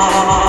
heart.